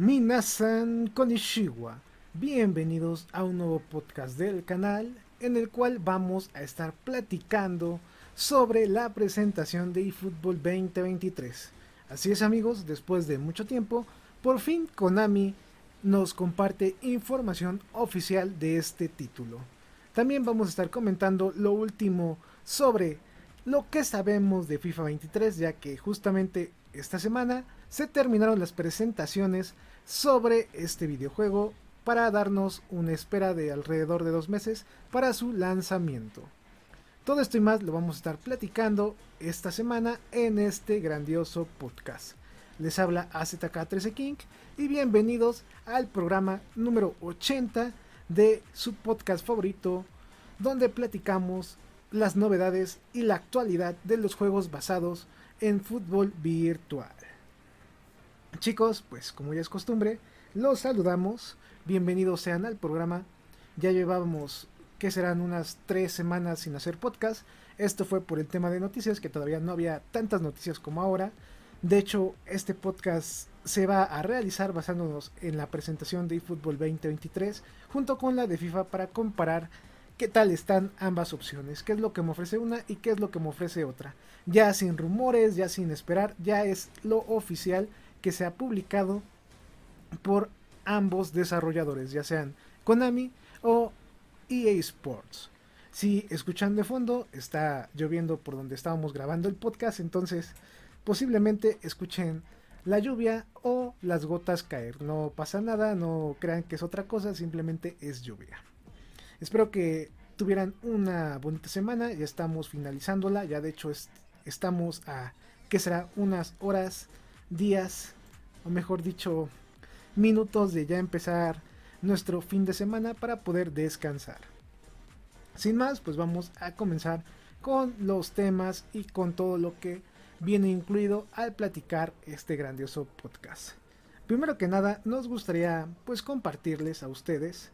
Minasan Konishiwa. Bienvenidos a un nuevo podcast del canal en el cual vamos a estar platicando sobre la presentación de eFootball 2023. Así es amigos, después de mucho tiempo, por fin Konami nos comparte información oficial de este título. También vamos a estar comentando lo último sobre lo que sabemos de FIFA 23, ya que justamente esta semana se terminaron las presentaciones sobre este videojuego para darnos una espera de alrededor de dos meses para su lanzamiento. Todo esto y más lo vamos a estar platicando esta semana en este grandioso podcast. Les habla AZK13 King y bienvenidos al programa número 80 de su podcast favorito donde platicamos las novedades y la actualidad de los juegos basados en fútbol virtual. Chicos, pues como ya es costumbre, los saludamos. Bienvenidos sean al programa. Ya llevábamos, que serán unas tres semanas sin hacer podcast. Esto fue por el tema de noticias, que todavía no había tantas noticias como ahora. De hecho, este podcast se va a realizar basándonos en la presentación de eFootball 2023 junto con la de FIFA para comparar qué tal están ambas opciones, qué es lo que me ofrece una y qué es lo que me ofrece otra. Ya sin rumores, ya sin esperar, ya es lo oficial que se ha publicado por ambos desarrolladores, ya sean Konami o EA Sports. Si escuchan de fondo, está lloviendo por donde estábamos grabando el podcast, entonces posiblemente escuchen la lluvia o las gotas caer. No pasa nada, no crean que es otra cosa, simplemente es lluvia. Espero que tuvieran una bonita semana, ya estamos finalizándola, ya de hecho estamos a, ¿qué será? Unas horas días, o mejor dicho, minutos de ya empezar nuestro fin de semana para poder descansar. Sin más, pues vamos a comenzar con los temas y con todo lo que viene incluido al platicar este grandioso podcast. Primero que nada, nos gustaría pues compartirles a ustedes,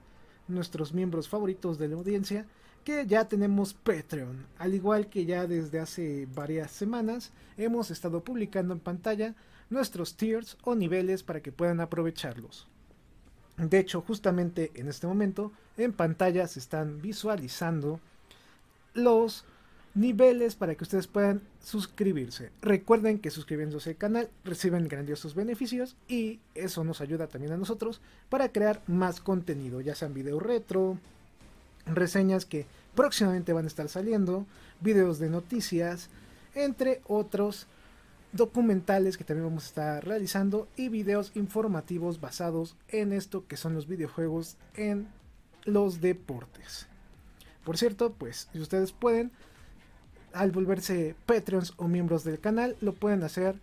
nuestros miembros favoritos de la audiencia, que ya tenemos Patreon, al igual que ya desde hace varias semanas hemos estado publicando en pantalla nuestros tiers o niveles para que puedan aprovecharlos. De hecho, justamente en este momento en pantalla se están visualizando los niveles para que ustedes puedan suscribirse. Recuerden que suscribiéndose al canal reciben grandiosos beneficios y eso nos ayuda también a nosotros para crear más contenido, ya sean video retro, reseñas que próximamente van a estar saliendo, videos de noticias, entre otros documentales que también vamos a estar realizando y videos informativos basados en esto que son los videojuegos en los deportes. Por cierto, pues si ustedes pueden, al volverse Patreons o miembros del canal, lo pueden hacer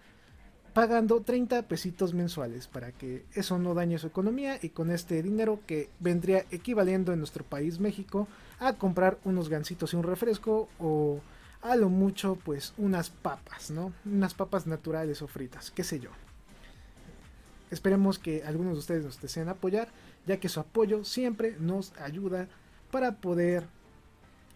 pagando 30 pesitos mensuales para que eso no dañe su economía y con este dinero que vendría equivaliendo en nuestro país México a comprar unos gancitos y un refresco o a lo mucho pues unas papas, ¿no? Unas papas naturales o fritas, qué sé yo. Esperemos que algunos de ustedes nos deseen apoyar, ya que su apoyo siempre nos ayuda para poder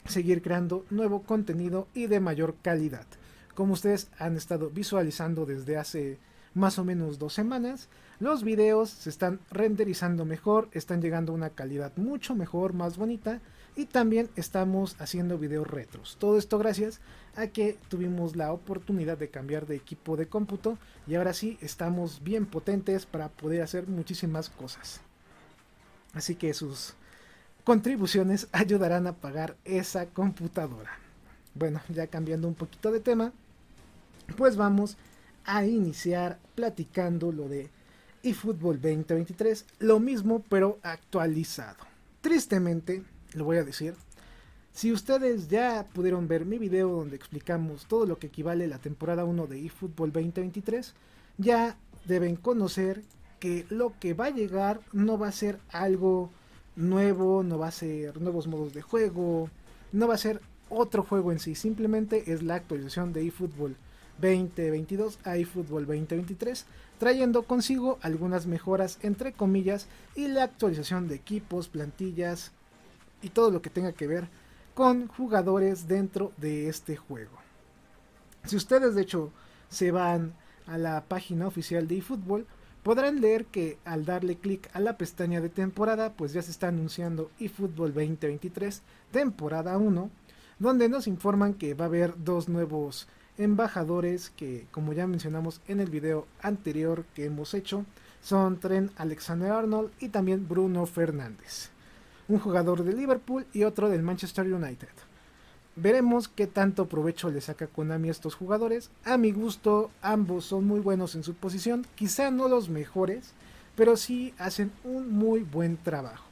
seguir creando nuevo contenido y de mayor calidad. Como ustedes han estado visualizando desde hace más o menos dos semanas, los videos se están renderizando mejor, están llegando a una calidad mucho mejor, más bonita y también estamos haciendo videos retros. Todo esto gracias a que tuvimos la oportunidad de cambiar de equipo de cómputo y ahora sí estamos bien potentes para poder hacer muchísimas cosas. Así que sus contribuciones ayudarán a pagar esa computadora. Bueno, ya cambiando un poquito de tema, pues vamos a iniciar platicando lo de eFootball 2023, lo mismo pero actualizado. Tristemente, lo voy a decir, Si ustedes ya pudieron ver mi video donde explicamos todo lo que equivale la temporada 1 de eFootball 2023, ya deben conocer que lo que va a llegar no va a ser algo nuevo, no va a ser nuevos modos de juego, no va a ser otro juego en sí, simplemente es la actualización de eFootball 2022 a eFootball 2023, trayendo consigo algunas mejoras entre comillas y la actualización de equipos, plantillas y todo lo que tenga que ver con jugadores dentro de este juego. Si ustedes de hecho se van a la página oficial de eFootball, podrán leer que al darle clic a la pestaña de temporada, pues ya se está anunciando eFootball 2023 temporada 1, donde nos informan que va a haber dos nuevos embajadores que, como ya mencionamos en el video anterior que hemos hecho, son Tren Alexander Arnold y también Bruno Fernández, un jugador de Liverpool y otro del Manchester United. Veremos qué tanto provecho le saca Konami a estos jugadores. A mi gusto, ambos son muy buenos en su posición, quizá no los mejores, pero sí hacen un muy buen trabajo.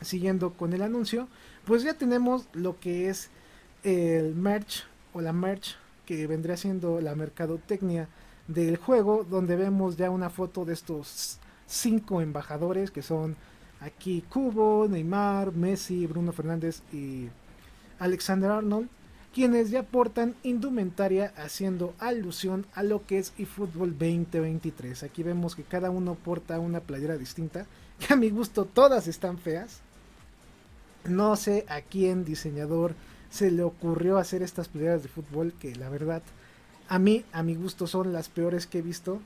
Siguiendo con el anuncio, pues ya tenemos lo que es el merch o la merch que vendría siendo la mercadotecnia del juego, donde vemos ya una foto de estos cinco embajadores que son aquí Cubo, Neymar, Messi, Bruno Fernández y Alexander Arnold, quienes ya portan indumentaria haciendo alusión a lo que es eFootball 2023. Aquí vemos que cada uno porta una playera distinta, que a mi gusto todas están feas. No sé a quién diseñador se le ocurrió hacer estas playeras de fútbol que la verdad a mí, a mi gusto, son las peores que he visto.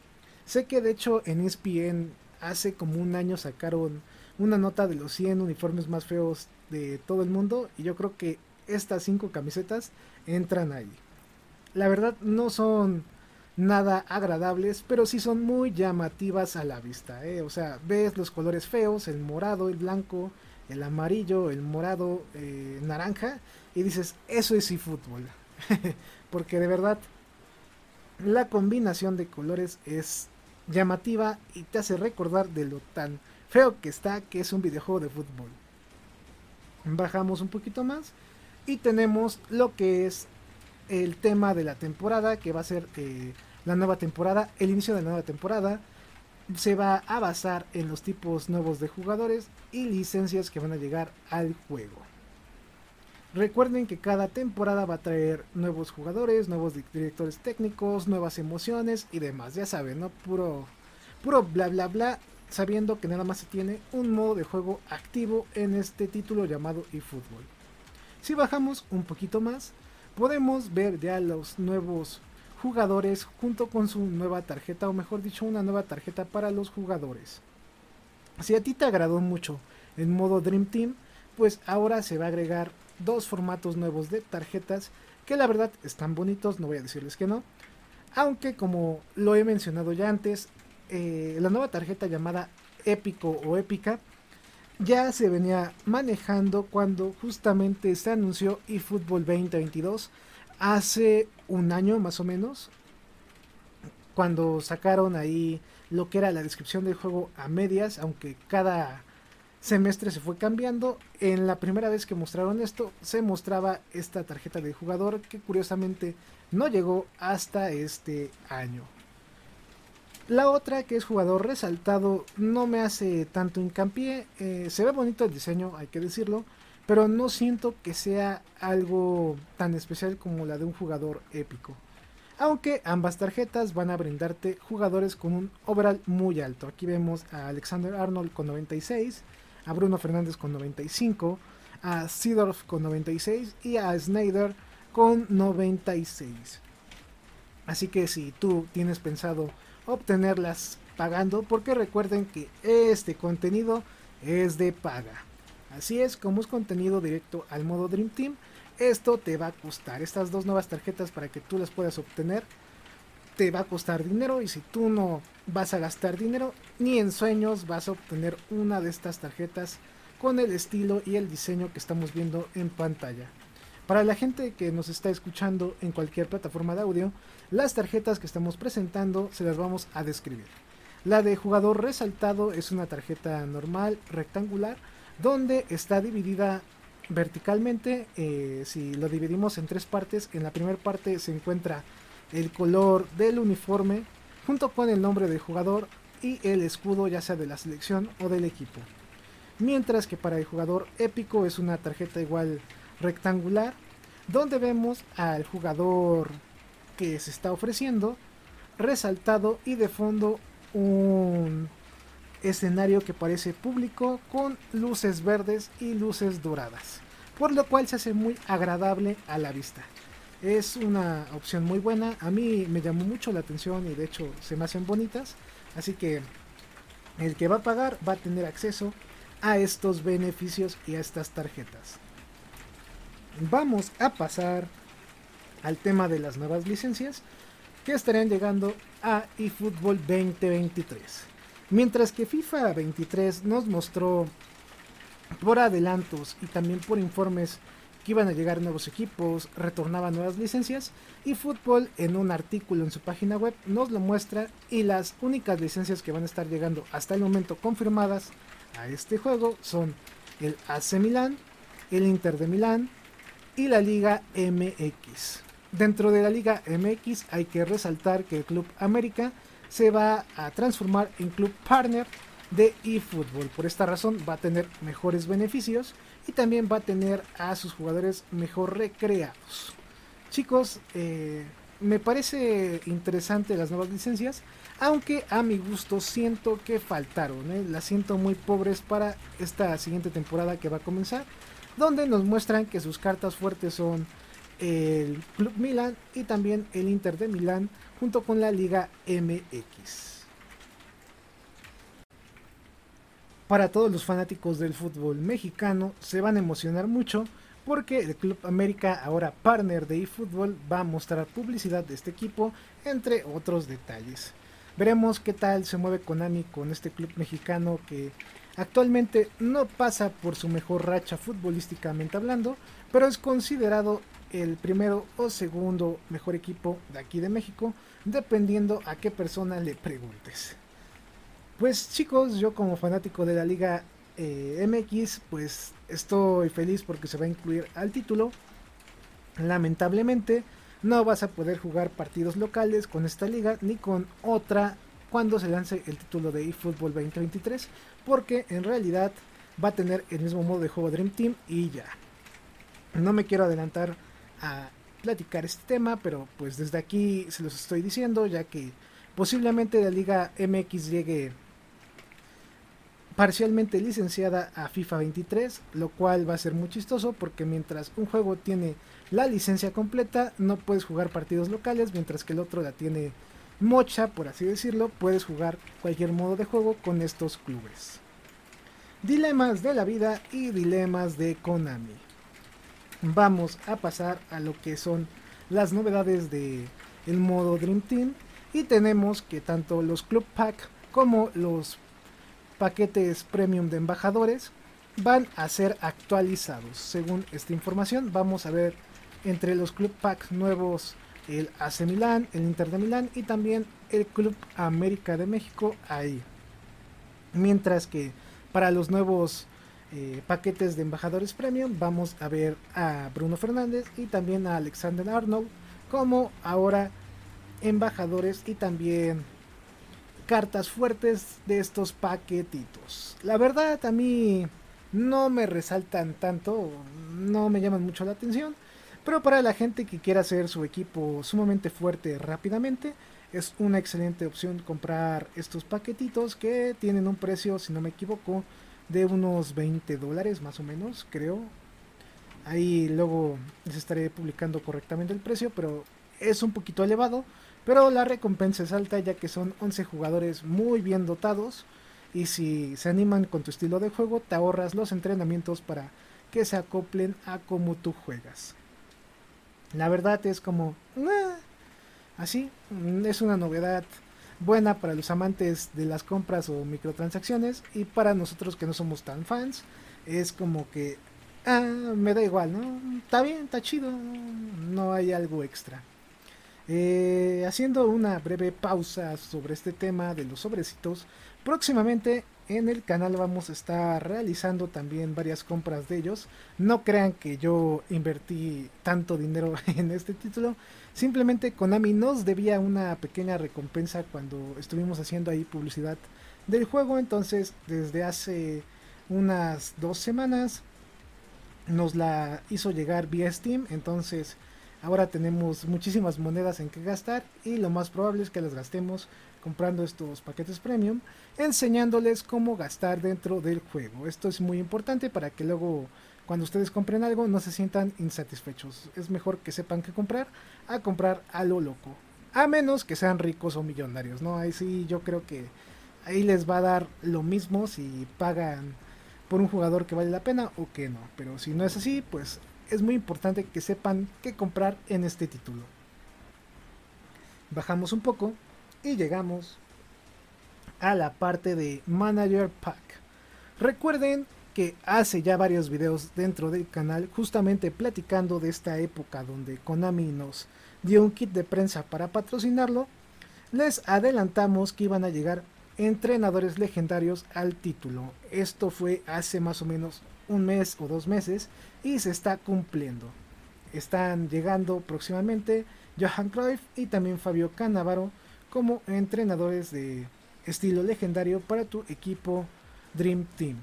Sé que de hecho en ESPN hace como un año sacaron una nota de los 100 uniformes más feos de todo el mundo y yo creo que estas cinco camisetas entran ahí. La verdad no son nada agradables, pero sí son muy llamativas a la vista. ¿eh? O sea, ves los colores feos, el morado, el blanco, el amarillo, el morado, eh, naranja, y dices, eso es eFootball. Porque de verdad, la combinación de colores es llamativa y te hace recordar de lo tan feo que está que es un videojuego de fútbol. Bajamos un poquito más y tenemos lo que es el tema de la temporada, que va a ser eh, la nueva temporada, el inicio de la nueva temporada. Se va a basar en los tipos nuevos de jugadores y licencias que van a llegar al juego. Recuerden que cada temporada va a traer nuevos jugadores, nuevos directores técnicos, nuevas emociones y demás. Ya saben, ¿no? Puro, puro bla bla bla, sabiendo que nada más se tiene un modo de juego activo en este título llamado eFootball. Si bajamos un poquito más, podemos ver ya los nuevos jugadores junto con su nueva tarjeta, o mejor dicho, una nueva tarjeta para los jugadores. Si a ti te agradó mucho el modo Dream Team, pues ahora se va a agregar dos formatos nuevos de tarjetas que la verdad están bonitos, no voy a decirles que no. Aunque como lo he mencionado ya antes, eh, la nueva tarjeta llamada Épico o Épica ya se venía manejando cuando justamente se anunció eFootball 2022 hace un año más o menos cuando sacaron ahí lo que era la descripción del juego a medias aunque cada semestre se fue cambiando. En la primera vez que mostraron esto se mostraba esta tarjeta de jugador que curiosamente no llegó hasta este año la otra, que es jugador resaltado, no me hace tanto hincapié. Eh, se ve bonito el diseño, hay que decirlo. Pero no siento que sea algo tan especial como la de un jugador épico. Aunque ambas tarjetas van a brindarte jugadores con un overall muy alto. Aquí vemos a Alexander Arnold con 96, a Bruno Fernández con 95, a Seedorf con 96 y a Snyder con 96. Así que si tú tienes pensado obtenerlas pagando porque recuerden que este contenido es de paga. Así es, como es contenido directo al modo Dream Team, esto te va a costar. Estas dos nuevas tarjetas para que tú las puedas obtener, te va a costar dinero y si tú no vas a gastar dinero, ni en sueños vas a obtener una de estas tarjetas con el estilo y el diseño que estamos viendo en pantalla. Para la gente que nos está escuchando en cualquier plataforma de audio, las tarjetas que estamos presentando se las vamos a describir. La de jugador resaltado es una tarjeta normal, rectangular, donde está dividida verticalmente, eh, si lo dividimos en tres partes, en la primera parte se encuentra el color del uniforme junto con el nombre del jugador y el escudo ya sea de la selección o del equipo. Mientras que para el jugador épico es una tarjeta igual rectangular donde vemos al jugador que se está ofreciendo resaltado y de fondo un escenario que parece público con luces verdes y luces doradas, por lo cual se hace muy agradable a la vista. Es una opción muy buena, a mí me llamó mucho la atención y de hecho se me hacen bonitas, así que el que va a pagar va a tener acceso a estos beneficios y a estas tarjetas. Vamos a pasar al tema de las nuevas licencias que estarán llegando a eFootball 2023. Mientras que FIFA 23 nos mostró por adelantos y también por informes que iban a llegar nuevos equipos, retornaban nuevas licencias y Fútbol en un artículo en su página web nos lo muestra y las únicas licencias que van a estar llegando hasta el momento confirmadas a este juego son el AC Milán, el Inter de Milán y la Liga MX. Dentro de la Liga MX hay que resaltar que el Club América se va a transformar en club partner de eFootball. Por esta razón va a tener mejores beneficios y también va a tener a sus jugadores mejor recreados. Chicos, eh, me parece interesante las nuevas licencias, aunque a mi gusto siento que faltaron. ¿eh? Las siento muy pobres para esta siguiente temporada que va a comenzar, donde nos muestran que sus cartas fuertes son el Club Milan y también el Inter de Milán junto con la Liga MX. Para todos los fanáticos del fútbol mexicano se van a emocionar mucho porque el Club América, ahora partner de eFootball, va a mostrar publicidad de este equipo, entre otros detalles. Veremos qué tal se mueve Konami con este club mexicano que actualmente no pasa por su mejor racha futbolísticamente hablando, pero es considerado el primero o segundo mejor equipo de aquí de México, dependiendo a qué persona le preguntes. Pues chicos, yo como fanático de la Liga eh, MX, pues estoy feliz porque se va a incluir al título. Lamentablemente, no vas a poder jugar partidos locales con esta liga ni con otra cuando se lance el título de eFootball 2023, porque en realidad va a tener el mismo modo de juego Dream Team y ya. No me quiero adelantar a platicar este tema, pero pues desde aquí se los estoy diciendo, ya que posiblemente la Liga MX llegue parcialmente licenciada a FIFA 23, lo cual va a ser muy chistoso porque mientras un juego tiene la licencia completa, no puedes jugar partidos locales, mientras que el otro la tiene mocha, por así decirlo, puedes jugar cualquier modo de juego con estos clubes. Dilemas de la vida y dilemas de Konami vamos a pasar a lo que son las novedades de el modo Dream Team y tenemos que tanto los Club Pack como los paquetes premium de embajadores van a ser actualizados. Según esta información, vamos a ver entre los Club Pack nuevos el AC Milán, el Inter de Milán y también el Club América de México ahí. Mientras que para los nuevos eh, paquetes de embajadores premium vamos a ver a Bruno Fernández y también a Alexander Arnold como ahora embajadores y también cartas fuertes de estos paquetitos. La verdad a mí no me resaltan tanto, no me llaman mucho la atención, pero para la gente que quiera hacer su equipo sumamente fuerte rápidamente, es una excelente opción comprar estos paquetitos que tienen un precio, si no me equivoco, de unos 20 dólares más o menos, creo. Ahí luego les estaré publicando correctamente el precio, pero es un poquito elevado. Pero la recompensa es alta ya que son 11 jugadores muy bien dotados. Y si se animan con tu estilo de juego, te ahorras los entrenamientos para que se acoplen a cómo tú juegas. La verdad es como... así, es una novedad buena para los amantes de las compras o microtransacciones y para nosotros que no somos tan fans es como que ah, me da igual, ¿no? Está bien, está chido, no hay algo extra. Eh, haciendo una breve pausa sobre este tema de los sobrecitos, Próximamente en el canal vamos a estar realizando también varias compras de ellos. No crean que yo invertí tanto dinero en este título. Simplemente Konami nos debía una pequeña recompensa cuando estuvimos haciendo ahí publicidad del juego. Entonces desde hace unas dos semanas nos la hizo llegar vía Steam. Entonces ahora tenemos muchísimas monedas en que gastar y lo más probable es que las gastemos comprando estos paquetes premium, enseñándoles cómo gastar dentro del juego. Esto es muy importante para que luego cuando ustedes compren algo no se sientan insatisfechos. Es mejor que sepan qué comprar a comprar a lo loco. A menos que sean ricos o millonarios, ¿no? Ahí sí yo creo que ahí les va a dar lo mismo si pagan por un jugador que vale la pena o que no. Pero si no es así, pues es muy importante que sepan qué comprar en este título. Bajamos un poco y llegamos a la parte de Manager Pack. Recuerden que hace ya varios videos dentro del canal justamente platicando de esta época donde Konami nos dio un kit de prensa para patrocinarlo. Les adelantamos que iban a llegar entrenadores legendarios al título. Esto fue hace más o menos un mes o dos meses y se está cumpliendo. Están llegando próximamente Johan Cruyff y también Fabio Cannavaro como entrenadores de estilo legendario para tu equipo Dream Team.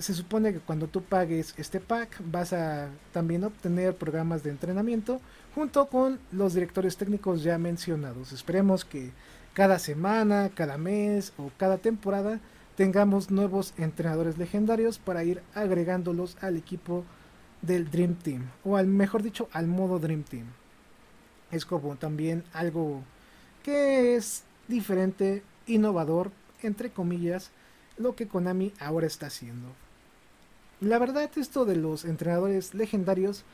Se supone que cuando tú pagues este pack vas a también obtener programas de entrenamiento junto con los directores técnicos ya mencionados. Esperemos que cada semana, cada mes o cada temporada tengamos nuevos entrenadores legendarios para ir agregándolos al equipo del Dream Team o al mejor dicho al modo Dream Team. Es como también algo que es diferente, innovador, entre comillas, lo que Konami ahora está haciendo. La verdad, esto de los entrenadores legendarios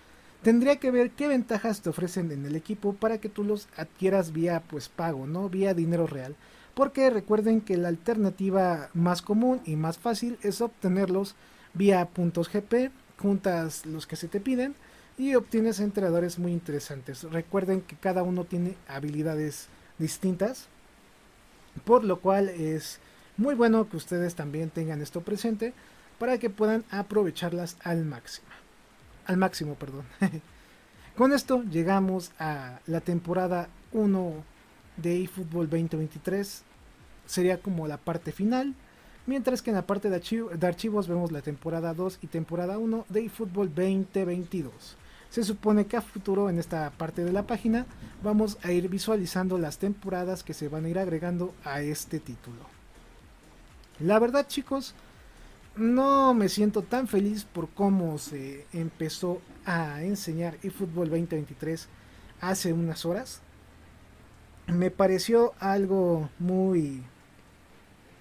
tendría que ver qué ventajas te ofrecen en el equipo para que tú los adquieras vía pues pago, no vía dinero real. Porque recuerden que la alternativa más común y más fácil es obtenerlos vía puntos GP, juntas los que se te piden y obtienes entrenadores muy interesantes. Recuerden que cada uno tiene habilidades distintas, por lo cual es muy bueno que ustedes también tengan esto presente para que puedan aprovecharlas al máximo. Al máximo, perdón. Con esto llegamos a la temporada 1 de eFootball 2023. Sería como la parte final. Mientras que en la parte de, de archivos vemos la temporada 2 y temporada 1 de eFootball 2022. Se supone que a futuro en esta parte de la página vamos a ir visualizando las temporadas que se van a ir agregando a este título. La verdad chicos, no me siento tan feliz por cómo se empezó a enseñar eFootball 2023 hace unas horas. Me pareció algo muy,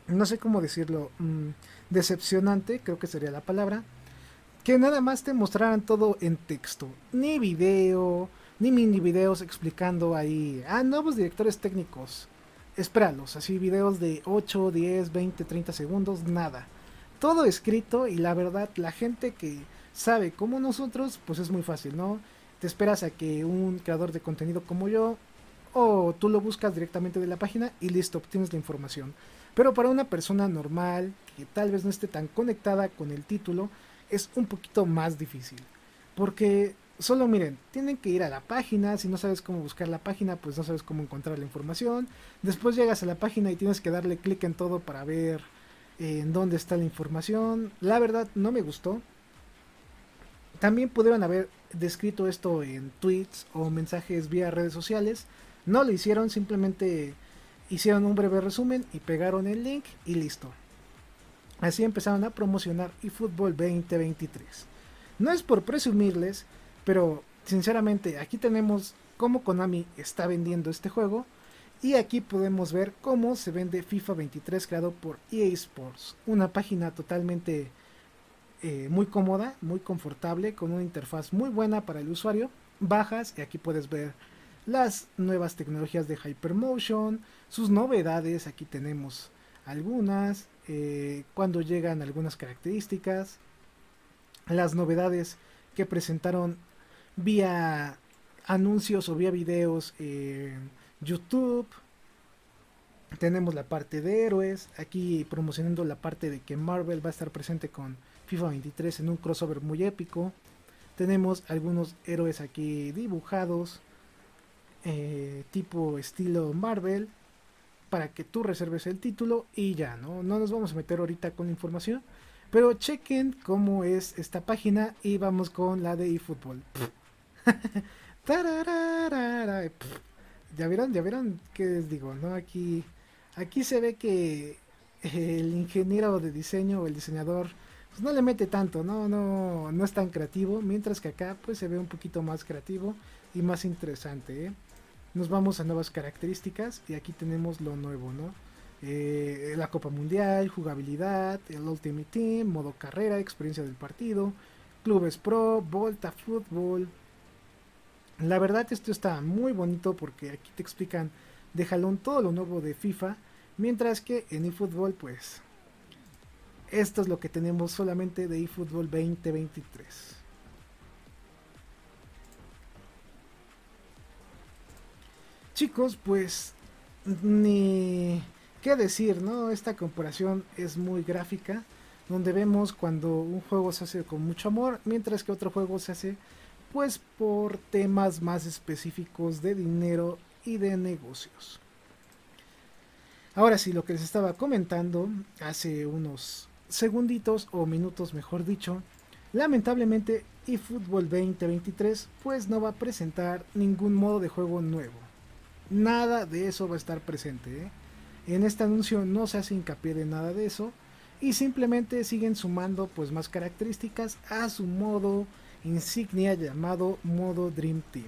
no sé cómo decirlo, mm, decepcionante, creo que sería la palabra que nada más te mostraran todo en texto, ni video, ni mini videos explicando ahí, ah, nuevos directores técnicos. Espéralos, así videos de 8, 10, 20, 30 segundos, nada. Todo escrito y la verdad, la gente que sabe como nosotros, pues es muy fácil, ¿no? Te esperas a que un creador de contenido como yo, o tú lo buscas directamente de la página y listo, obtienes la información. Pero para una persona normal, que tal vez no esté tan conectada con el título, es un poquito más difícil. Porque solo miren, tienen que ir a la página, si no sabes cómo buscar la página, pues no sabes cómo encontrar la información. Después llegas a la página y tienes que darle clic en todo para ver en dónde está la información. La verdad no me gustó. También pudieron haber descrito esto en tweets o mensajes vía redes sociales. No lo hicieron, simplemente hicieron un breve resumen y pegaron el link y listo. Así empezaron a promocionar eFootball 2023. No es por presumirles, pero sinceramente aquí tenemos cómo Konami está vendiendo este juego y aquí podemos ver cómo se vende FIFA 23 creado por EA Sports, una página totalmente eh, muy cómoda, muy confortable, con una interfaz muy buena para el usuario. Bajas y aquí puedes ver las nuevas tecnologías de Hypermotion, sus novedades, aquí tenemos algunas, eh, cuando llegan algunas características, las novedades que presentaron vía anuncios o vía videos en YouTube. tenemos la parte de héroes, aquí promocionando la parte de que Marvel va a estar presente con FIFA 23 en un crossover muy épico. Tenemos algunos héroes aquí dibujados, eh, tipo estilo Marvel, para que tú reserves el título y ya, ¿no? No nos vamos a meter ahorita con la información, pero chequen cómo es esta página y vamos con la de eFootball. ya vieron, ya vieron qué les digo, ¿no? Aquí, aquí se ve que el ingeniero de diseño o el diseñador pues no le mete tanto, ¿no? No, no es tan creativo, mientras que acá pues se ve un poquito más creativo y más interesante, ¿eh? Nos vamos a nuevas características y aquí tenemos lo nuevo, ¿no? Eh, la Copa Mundial, jugabilidad, el Ultimate Team, modo carrera, experiencia del partido, clubes pro, volta, fútbol. La verdad esto está muy bonito porque aquí te explican de jalón todo lo nuevo de FIFA, mientras que en eFootball pues esto es lo que tenemos solamente de eFootball 2023. Chicos, pues ni qué decir, ¿no? Esta comparación es muy gráfica, donde vemos cuando un juego se hace con mucho amor, mientras que otro juego se hace pues por temas más específicos de dinero y de negocios. Ahora sí, lo que les estaba comentando hace unos segunditos o minutos mejor dicho, lamentablemente eFootball 2023 pues no va a presentar ningún modo de juego nuevo. Nada de eso va a estar presente. ¿eh? En este anuncio no se hace hincapié de nada de eso y simplemente siguen sumando pues más características a su modo insignia llamado modo Dream Team.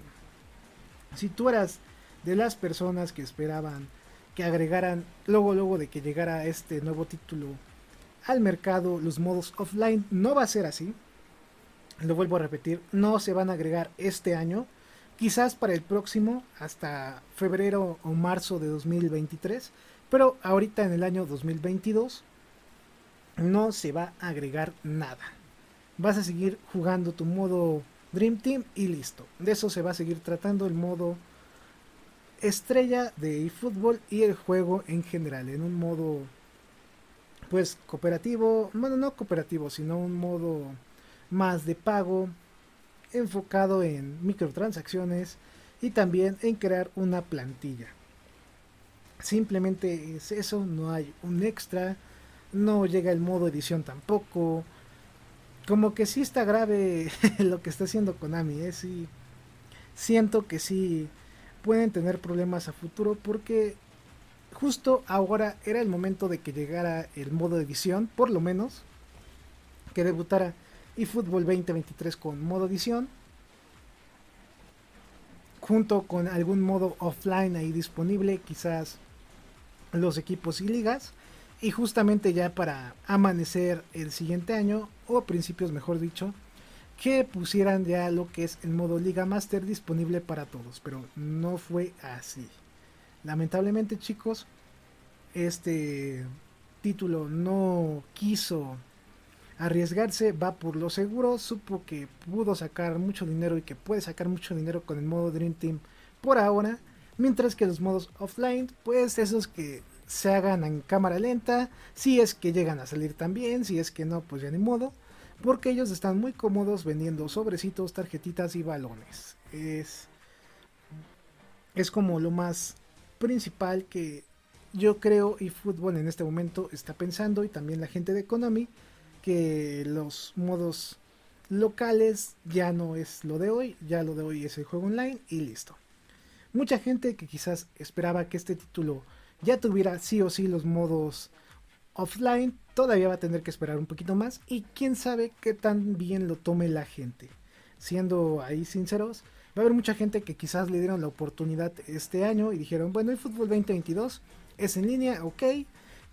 Si tú eras de las personas que esperaban que agregaran luego luego de que llegara este nuevo título al mercado los modos offline. No va a ser así. Lo vuelvo a repetir, no se van a agregar este año. Quizás para el próximo, hasta febrero o marzo de 2023. Pero ahorita en el año 2022 no se va a agregar nada. Vas a seguir jugando tu modo Dream Team y listo. De eso se va a seguir tratando el modo estrella de eFootball y el juego en general. En un modo pues cooperativo, bueno, no cooperativo, sino un modo más de pago enfocado en microtransacciones y también en crear una plantilla. Simplemente es eso, no hay un extra, no llega el modo edición tampoco. Como que sí está grave lo que está haciendo Konami, ¿eh? sí, siento que sí pueden tener problemas a futuro porque justo ahora era el momento de que llegara el modo edición, por lo menos, que debutara eFootball 2023 con modo edición, junto con algún modo offline ahí disponible, quizás los equipos y ligas, y justamente ya para amanecer el siguiente año, o principios mejor dicho, que pusieran ya lo que es el modo Liga Master disponible para todos, pero no fue así. Lamentablemente chicos, este título no quiso arriesgarse, va por lo seguro, supo que pudo sacar mucho dinero y que puede sacar mucho dinero con el modo Dream Team por ahora, mientras que los modos offline, pues esos que se hagan en cámara lenta, si es que llegan a salir también, si es que no, pues ya ni modo, porque ellos están muy cómodos vendiendo sobrecitos, tarjetitas y balones. Es, es como lo más principal que yo creo y fútbol en este momento está pensando y también la gente de Konami que los modos locales ya no es lo de hoy, ya lo de hoy es el juego online y listo. Mucha gente que quizás esperaba que este título ya tuviera sí o sí los modos offline, todavía va a tener que esperar un poquito más y quién sabe qué tan bien lo tome la gente. Siendo ahí sinceros, Va a haber mucha gente que quizás le dieron la oportunidad este año y dijeron, bueno, el fútbol 2022 es en línea, ok.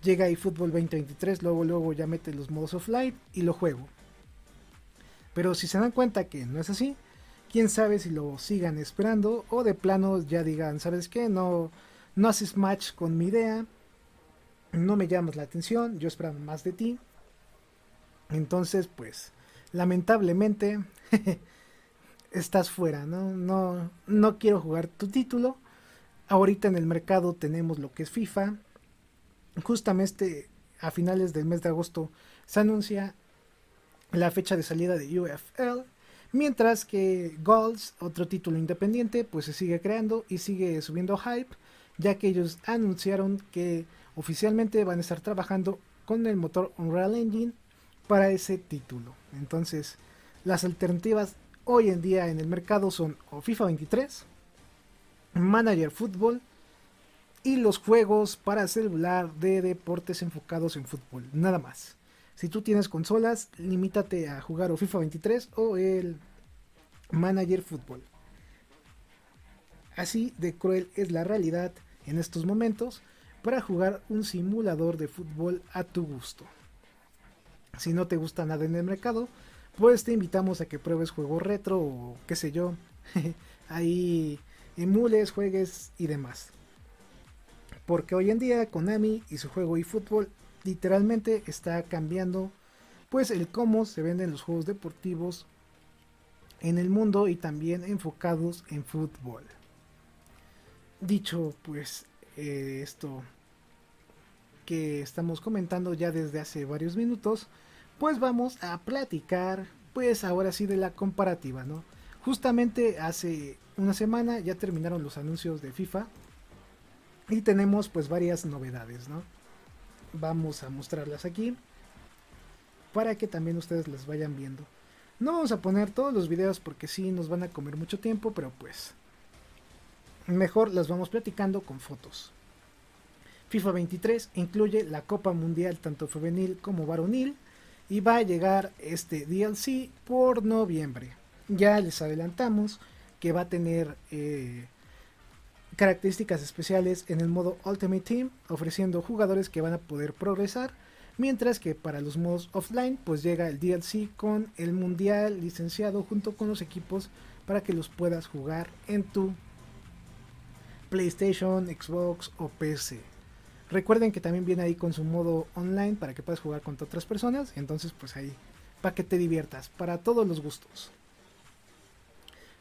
Llega eFootball 2023, luego, luego ya mete los modos offline y lo juego. Pero si se dan cuenta que no es así, quién sabe si lo sigan esperando o de plano ya digan, ¿sabes qué? No, no haces match con mi idea, no me llamas la atención, yo esperaba más de ti. Entonces, pues, lamentablemente, estás fuera, ¿no? No, quiero jugar tu título. Ahorita en el mercado tenemos lo que es FIFA, justamente a finales del mes de agosto se anuncia la fecha de salida de UFL, mientras que Goals, otro título independiente, pues se sigue creando y sigue subiendo hype, ya que ellos anunciaron que oficialmente van a estar trabajando con el motor Unreal Engine para ese título. Entonces, las alternativas hoy en día en el mercado son o FIFA 23, Manager Football y los juegos para celular de deportes enfocados en fútbol, nada más. Si tú tienes consolas, limítate a jugar o FIFA 23 o el Manager Football. Así de cruel es la realidad en estos momentos para jugar un simulador de fútbol a tu gusto. Si no te gusta nada en el mercado, pues te invitamos a que pruebes juegos retro o qué sé yo. Ahí emules, juegues y demás. Porque hoy en día Konami y su juego eFootball literalmente está cambiando pues el cómo se venden los juegos deportivos en el mundo y también enfocados en fútbol. Dicho pues eh, esto que estamos comentando ya desde hace varios minutos, pues vamos a platicar pues ahora sí de la comparativa, ¿no? Justamente hace una semana ya terminaron los anuncios de FIFA y tenemos pues varias novedades, ¿no? Vamos a mostrarlas aquí para que también ustedes las vayan viendo. No vamos a poner todos los videos porque sí nos van a comer mucho tiempo, pero pues mejor las vamos platicando con fotos. FIFA 23 incluye la Copa Mundial tanto femenil como varonil y va a llegar este DLC por noviembre. Ya les adelantamos que va a tener eh, características especiales en el modo Ultimate Team, ofreciendo jugadores que van a poder progresar, mientras que para los modos offline pues llega el DLC con el mundial licenciado junto con los equipos para que los puedas jugar en tu PlayStation, Xbox o PC. Recuerden que también viene ahí con su modo online para que puedas jugar con otras personas, entonces pues ahí para que te diviertas, para todos los gustos.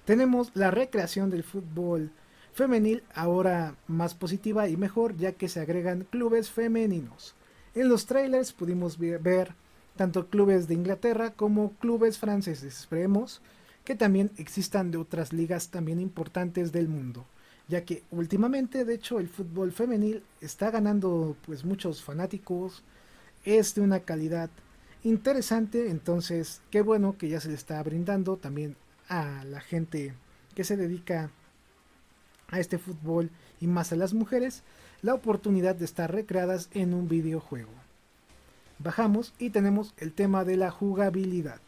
Tenemos la recreación del fútbol femenil ahora más positiva y mejor ya que se agregan clubes femeninos. En los trailers pudimos ver tanto clubes de Inglaterra como clubes franceses. Esperemos que también existan de otras ligas también importantes del mundo, ya que últimamente de hecho el fútbol femenil está ganando pues muchos fanáticos, es de una calidad interesante, entonces qué bueno que ya se le está brindando también a la gente que se dedica a este fútbol y más a las mujeres la oportunidad de estar recreadas en un videojuego. Bajamos y tenemos el tema de la jugabilidad.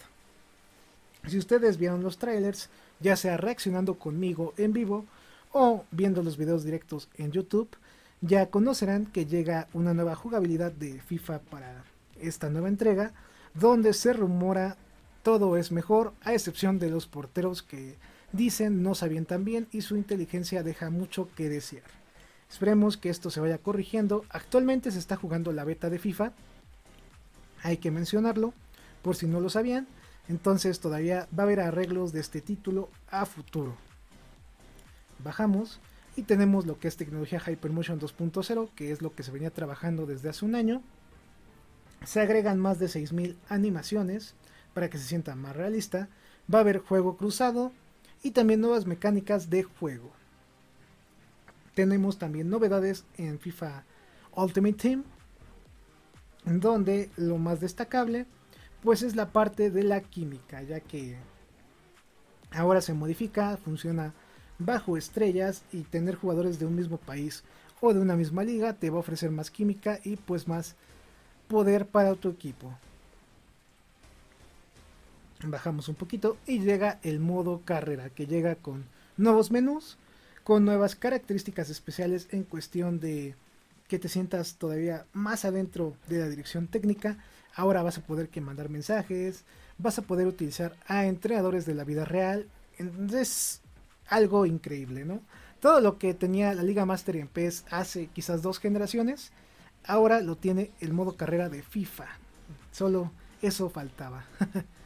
Si ustedes vieron los trailers, ya sea reaccionando conmigo en vivo o viendo los videos directos en YouTube, ya conocerán que llega una nueva jugabilidad de FIFA para esta nueva entrega, donde se rumora todo es mejor, a excepción de los porteros que dicen no sabían tan bien y su inteligencia deja mucho que desear. Esperemos que esto se vaya corrigiendo. Actualmente se está jugando la beta de FIFA. Hay que mencionarlo, por si no lo sabían. Entonces todavía va a haber arreglos de este título a futuro. Bajamos y tenemos lo que es tecnología Hypermotion 2.0, que es lo que se venía trabajando desde hace un año. Se agregan más de 6.000 animaciones para que se sienta más realista. Va a haber juego cruzado, y también nuevas mecánicas de juego. Tenemos también novedades en FIFA Ultimate Team, donde lo más destacable pues es la parte de la química, ya que ahora se modifica, funciona bajo estrellas y tener jugadores de un mismo país o de una misma liga te va a ofrecer más química y pues más poder para tu equipo. Bajamos un poquito y llega el modo carrera que llega con nuevos menús con nuevas características especiales en cuestión de que te sientas todavía más adentro de la dirección técnica. Ahora vas a poder que mandar mensajes vas a poder utilizar a entrenadores de la vida real. Es algo increíble no todo lo que tenía la Liga Master en PES hace quizás dos generaciones ahora lo tiene el modo carrera de FIFA solo eso faltaba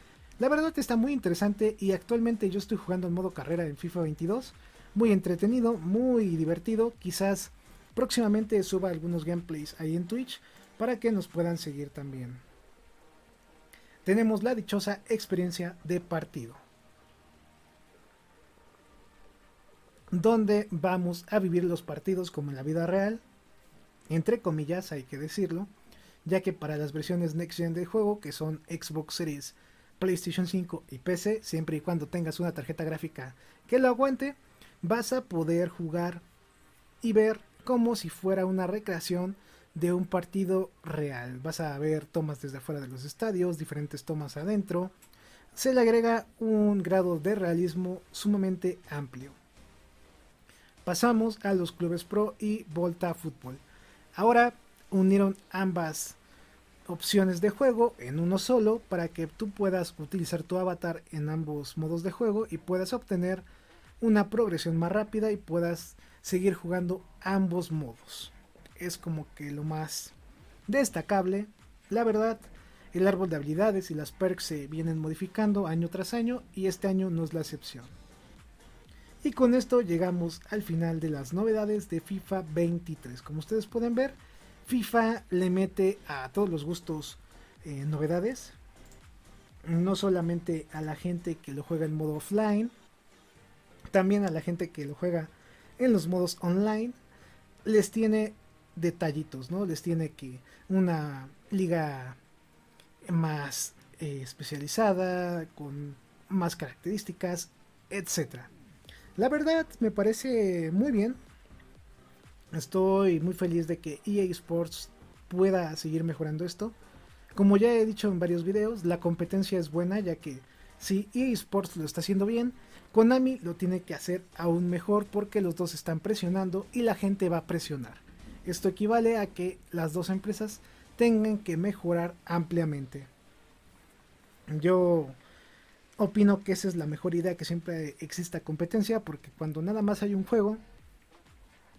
La verdad está muy interesante y actualmente yo estoy jugando en modo carrera en FIFA 22. Muy entretenido, muy divertido. Quizás próximamente suba algunos gameplays ahí en Twitch para que nos puedan seguir también. Tenemos la dichosa experiencia de partido. Donde vamos a vivir los partidos como en la vida real. Entre comillas, hay que decirlo. Ya que para las versiones Next Gen del juego, que son Xbox Series, PlayStation 5 y PC, siempre y cuando tengas una tarjeta gráfica que lo aguante, vas a poder jugar y ver como si fuera una recreación de un partido real. Vas a ver tomas desde afuera de los estadios, diferentes tomas adentro. Se le agrega un grado de realismo sumamente amplio. Pasamos a los clubes pro y Volta Fútbol. Ahora unieron ambas opciones de juego en uno solo para que tú puedas utilizar tu avatar en ambos modos de juego y puedas obtener una progresión más rápida y puedas seguir jugando ambos modos. Es como que lo más destacable. La verdad, el árbol de habilidades y las perks se vienen modificando año tras año y este año no es la excepción. Y con esto llegamos al final de las novedades de FIFA 23. Como ustedes pueden ver, FIFA le mete a todos los gustos eh, novedades. No solamente a la gente que lo juega en modo offline, también a la gente que lo juega en los modos online, les tiene detallitos, ¿no? Les tiene que una liga más eh, especializada, con más características, etc. La verdad me parece muy bien. Estoy muy feliz de que EA Sports pueda seguir mejorando esto. Como ya he dicho en varios videos, la competencia es buena ya que si EA Sports lo está haciendo bien, Konami lo tiene que hacer aún mejor porque los dos están presionando y la gente va a presionar. Esto equivale a que las dos empresas tengan que mejorar ampliamente. Yo opino que esa es la mejor idea que siempre exista competencia porque cuando nada más hay un juego,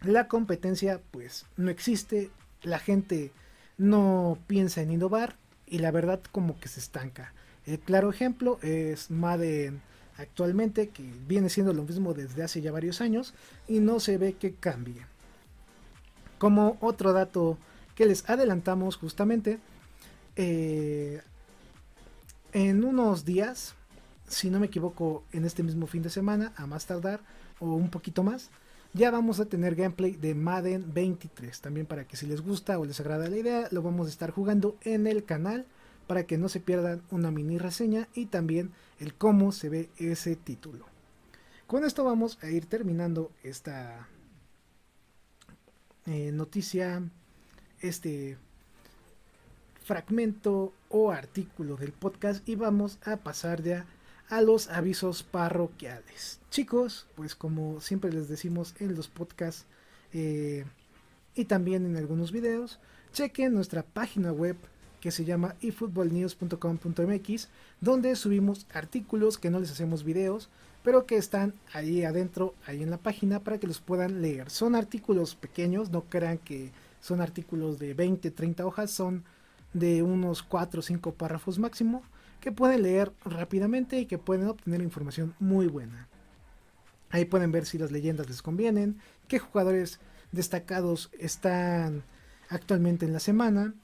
la competencia pues no existe, la gente no piensa en innovar y la verdad como que se estanca. El claro ejemplo es Madden actualmente, que viene siendo lo mismo desde hace ya varios años y no se ve que cambie. Como otro dato que les adelantamos justamente, eh, en unos días, si no me equivoco, en este mismo fin de semana, a más tardar, o un poquito más, ya vamos a tener gameplay de Madden 23. También para que si les gusta o les agrada la idea, lo vamos a estar jugando en el canal para que no se pierdan una mini reseña y también el cómo se ve ese título. Con esto vamos a ir terminando esta eh, noticia, este fragmento o artículo del podcast y vamos a pasar ya a los avisos parroquiales. Chicos, pues como siempre les decimos en los podcasts eh, y también en algunos videos, chequen nuestra página web que se llama efootballnews.com.mx, donde subimos artículos que no les hacemos videos, pero que están ahí adentro, ahí en la página, para que los puedan leer. Son artículos pequeños, no crean que son artículos de 20, 30 hojas, son de unos 4 o 5 párrafos máximo, que pueden leer rápidamente y que pueden obtener información muy buena. Ahí pueden ver si las leyendas les convienen, qué jugadores destacados están actualmente en la semana,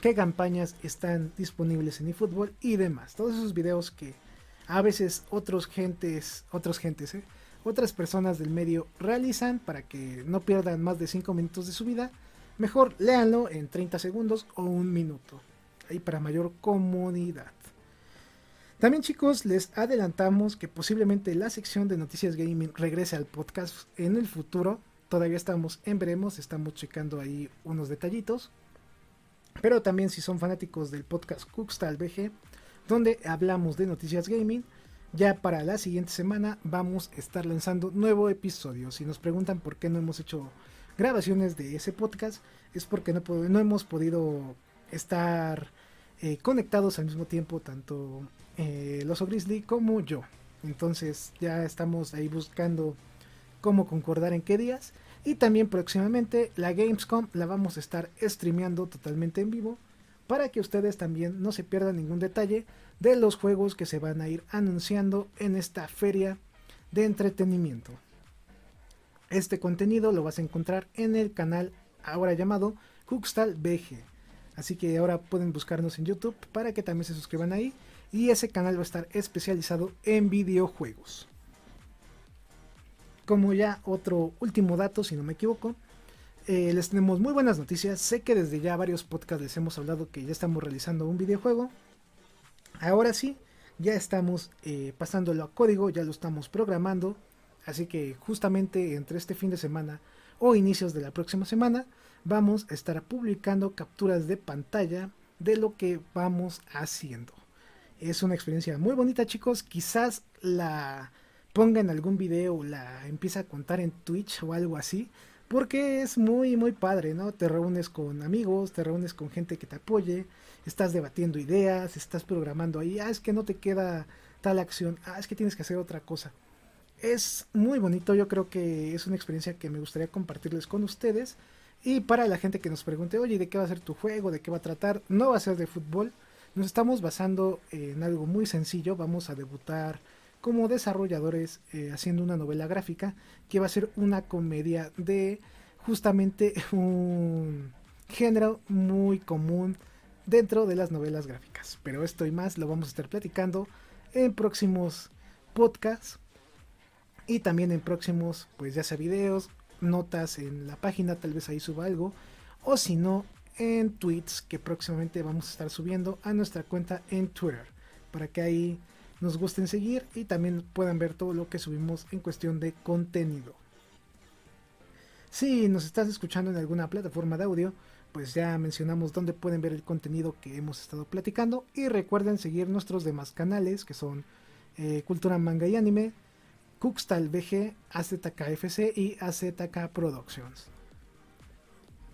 qué campañas están disponibles en eFootball y demás. Todos esos videos que a veces otros gentes, otros gentes, ¿eh? otras personas del medio realizan para que no pierdan más de 5 minutos de su vida. Mejor léanlo en 30 segundos o un minuto. Ahí para mayor comodidad. También chicos, les adelantamos que posiblemente la sección de noticias gaming regrese al podcast en el futuro. Todavía estamos en veremos, estamos checando ahí unos detallitos. Pero también si son fanáticos del podcast Cookstyle BG, donde hablamos de noticias gaming, ya para la siguiente semana vamos a estar lanzando nuevo episodio. Si nos preguntan por qué no hemos hecho grabaciones de ese podcast, es porque no, no hemos podido estar eh, conectados al mismo tiempo, tanto eh, el oso grizzly como yo. Entonces ya estamos ahí buscando cómo concordar en qué días. Y también próximamente la Gamescom la vamos a estar streameando totalmente en vivo para que ustedes también no se pierdan ningún detalle de los juegos que se van a ir anunciando en esta feria de entretenimiento. Este contenido lo vas a encontrar en el canal ahora llamado Cookstal BG. Así que ahora pueden buscarnos en YouTube para que también se suscriban ahí. Y ese canal va a estar especializado en videojuegos. Como ya otro último dato, si no me equivoco, eh, les tenemos muy buenas noticias. Sé que desde ya varios podcasts les hemos hablado que ya estamos realizando un videojuego. Ahora sí, ya estamos eh, pasándolo a código, ya lo estamos programando. Así que justamente entre este fin de semana o inicios de la próxima semana vamos a estar publicando capturas de pantalla de lo que vamos haciendo. Es una experiencia muy bonita chicos, quizás la ponga en algún video, la empieza a contar en Twitch o algo así, porque es muy muy padre, ¿no? Te reúnes con amigos, te reúnes con gente que te apoye, estás debatiendo ideas, estás programando ahí, ah, es que no te queda tal acción, ah, es que tienes que hacer otra cosa. Es muy bonito, yo creo que es una experiencia que me gustaría compartirles con ustedes. Y para la gente que nos pregunte, oye, ¿de qué va a ser tu juego? ¿De qué va a tratar? No va a ser de fútbol. Nos estamos basando en algo muy sencillo. Vamos a debutar como desarrolladores eh, haciendo una novela gráfica que va a ser una comedia de justamente un género muy común dentro de las novelas gráficas. Pero esto y más lo vamos a estar platicando en próximos podcasts y también en próximos, pues ya sea videos, notas en la página, tal vez ahí suba algo, o si no, en tweets que próximamente vamos a estar subiendo a nuestra cuenta en Twitter, para que ahí nos gusten seguir y también puedan ver todo lo que subimos en cuestión de contenido. Si nos estás escuchando en alguna plataforma de audio, pues ya mencionamos dónde pueden ver el contenido que hemos estado platicando y recuerden seguir nuestros demás canales que son eh, Cultura Manga y Anime, Cookstal BG, AZKFC y AZK Productions.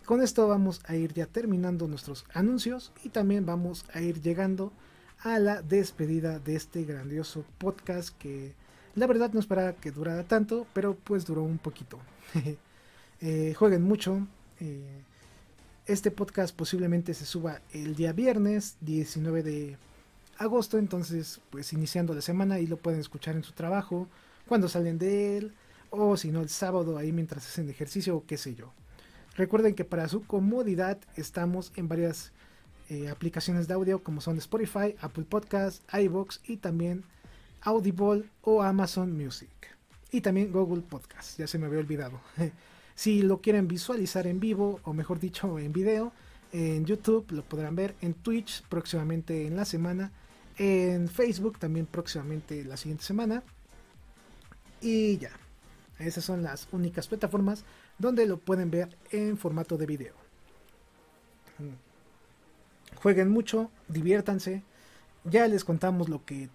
Con esto vamos a ir ya terminando nuestros anuncios y también vamos a ir llegando a la despedida de este grandioso podcast que la verdad no esperaba que durara tanto, pero pues duró un poquito. Eh, jueguen mucho. Eh, este podcast posiblemente se suba el día viernes 19 de agosto, entonces pues iniciando la semana y lo pueden escuchar en su trabajo, cuando salen de él, o si no el sábado ahí mientras hacen ejercicio o qué sé yo. Recuerden que para su comodidad estamos en varias eh, aplicaciones de audio como son Spotify, Apple Podcasts, iVoox y también Audible o Amazon Music. Y también Google Podcasts, ya se me había olvidado. si lo quieren visualizar en vivo, o mejor dicho en video, en YouTube lo podrán ver, en Twitch próximamente en la semana, en Facebook también próximamente la siguiente semana. Y ya, esas son las únicas plataformas donde lo pueden ver en formato de video. Jueguen mucho, diviértanse. Ya les contamos lo que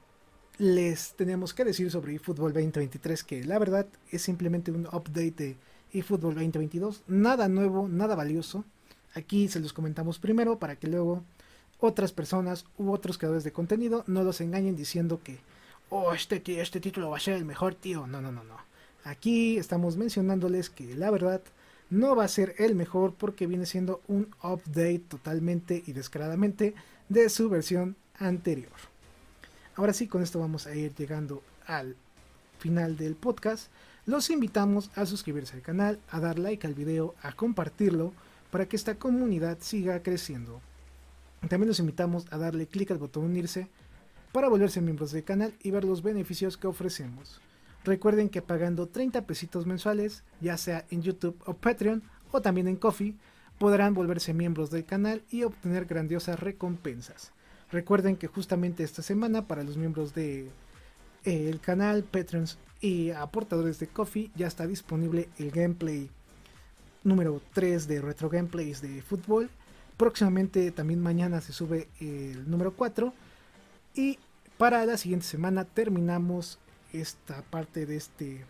les tenemos que decir sobre eFootball 2023, que la verdad es simplemente un update de eFootball 2022. Nada nuevo, nada valioso. Aquí se los comentamos primero para que luego otras personas u otros creadores de contenido no los engañen diciendo que oh, este, este título va a ser el mejor, tío. No, no, no, no. Aquí estamos mencionándoles que la verdad no va a ser el mejor porque viene siendo un update totalmente y descaradamente de su versión anterior. Ahora sí, con esto vamos a ir llegando al final del podcast. Los invitamos a suscribirse al canal, a dar like al video, a compartirlo para que esta comunidad siga creciendo. También los invitamos a darle clic al botón unirse para volverse miembros del canal y ver los beneficios que ofrecemos. Recuerden que pagando 30 pesitos mensuales, ya sea en YouTube o Patreon o también en Coffee, podrán volverse miembros del canal y obtener grandiosas recompensas. Recuerden que justamente esta semana para los miembros del de, canal, Patreons y aportadores de Coffee ya está disponible el gameplay número 3 de Retro Gameplays de fútbol. Próximamente también mañana se sube el número 4 y para la siguiente semana terminamos esta parte de este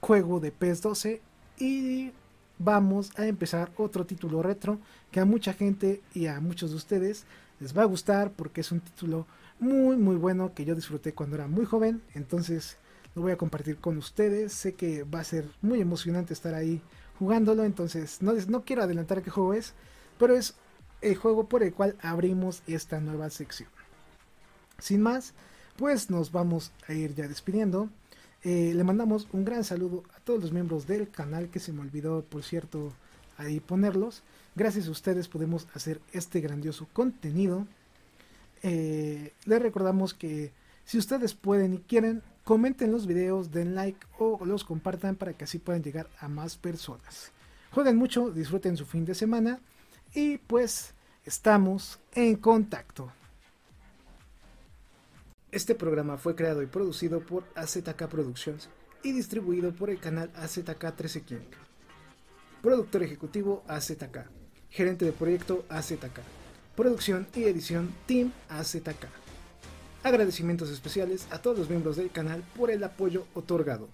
juego de PES 12 y vamos a empezar otro título retro que a mucha gente y a muchos de ustedes les va a gustar porque es un título muy muy bueno que yo disfruté cuando era muy joven. Entonces lo voy a compartir con ustedes. Sé que va a ser muy emocionante estar ahí jugándolo entonces no, no quiero adelantar qué juego es pero es el juego por el cual abrimos esta nueva sección sin más, pues nos vamos a ir ya despidiendo. Eh, le mandamos un gran saludo a todos los miembros del canal que se me olvidó, por cierto, ahí ponerlos. Gracias a ustedes podemos hacer este grandioso contenido. Eh, les recordamos que si ustedes pueden y quieren, comenten los videos, den like o los compartan para que así puedan llegar a más personas. Jueguen mucho, disfruten su fin de semana y pues estamos en contacto. Este programa fue creado y producido por AZK Productions y distribuido por el canal AZK 13 King. Productor ejecutivo AZK. Gerente de proyecto AZK. Producción y edición Team AZK. Agradecimientos especiales a todos los miembros del canal por el apoyo otorgado.